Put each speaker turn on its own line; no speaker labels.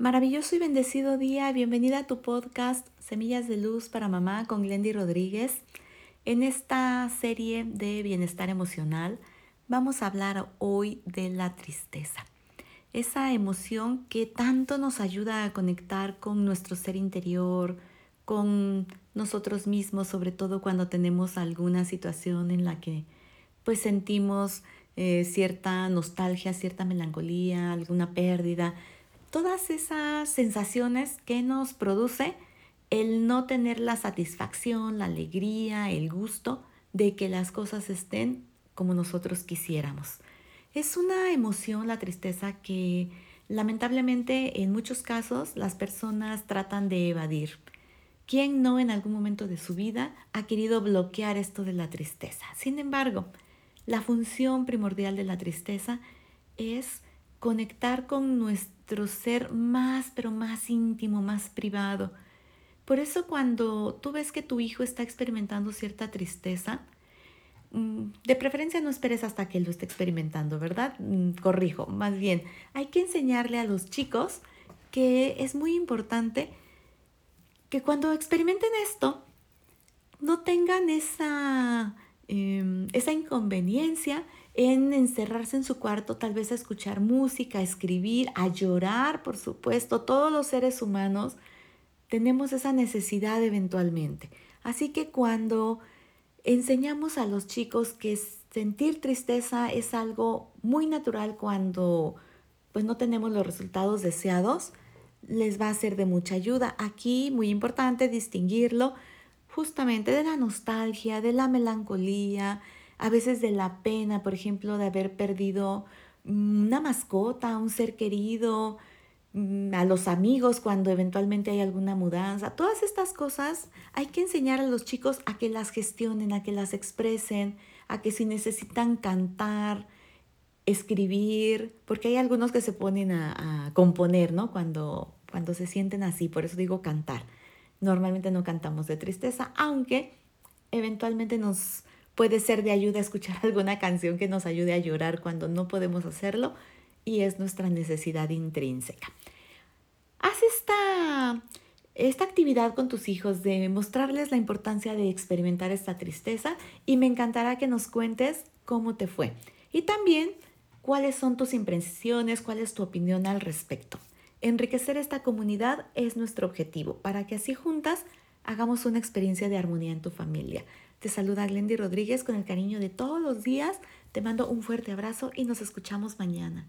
Maravilloso y bendecido día. Bienvenida a tu podcast Semillas de Luz para Mamá con Glendy Rodríguez. En esta serie de bienestar emocional vamos a hablar hoy de la tristeza. Esa emoción que tanto nos ayuda a conectar con nuestro ser interior, con nosotros mismos, sobre todo cuando tenemos alguna situación en la que pues sentimos eh, cierta nostalgia, cierta melancolía, alguna pérdida todas esas sensaciones que nos produce el no tener la satisfacción, la alegría, el gusto de que las cosas estén como nosotros quisiéramos. Es una emoción, la tristeza, que lamentablemente en muchos casos las personas tratan de evadir. ¿Quién no en algún momento de su vida ha querido bloquear esto de la tristeza? Sin embargo, la función primordial de la tristeza es conectar con nuestro ser más, pero más íntimo, más privado. Por eso cuando tú ves que tu hijo está experimentando cierta tristeza, mm, de preferencia no esperes hasta que lo esté experimentando, ¿verdad? Mm, corrijo, más bien, hay que enseñarle a los chicos que es muy importante que cuando experimenten esto, no tengan esa, em, esa inconveniencia en encerrarse en su cuarto, tal vez a escuchar música, a escribir, a llorar, por supuesto. Todos los seres humanos tenemos esa necesidad eventualmente. Así que cuando enseñamos a los chicos que sentir tristeza es algo muy natural cuando pues no tenemos los resultados deseados, les va a ser de mucha ayuda. Aquí muy importante distinguirlo justamente de la nostalgia, de la melancolía, a veces de la pena, por ejemplo, de haber perdido una mascota, un ser querido, mm, a los amigos cuando eventualmente hay alguna mudanza. Todas estas cosas hay que enseñar a los chicos a que las gestionen, a que las expresen, a que si necesitan cantar, escribir, porque hay algunos que se ponen a, componer, ¿no? Cuando, cuando se sienten así, por eso digo cantar. Normalmente no cantamos de tristeza, aunque eventualmente nos Puede ser de ayuda escuchar alguna canción que nos ayude a llorar cuando no podemos hacerlo y es nuestra necesidad intrínseca. Haz esta, esta actividad con tus hijos de mostrarles la importancia de experimentar esta tristeza y me encantará que nos cuentes cómo te fue. Y también cuáles son tus impresiones, cuál es tu opinión al respecto. Enriquecer esta comunidad es nuestro objetivo para que así juntas hagamos una experiencia de armonía en tu familia. Te saluda Glendy Rodríguez con el cariño de todos los días. Te mando un fuerte abrazo y nos escuchamos mañana.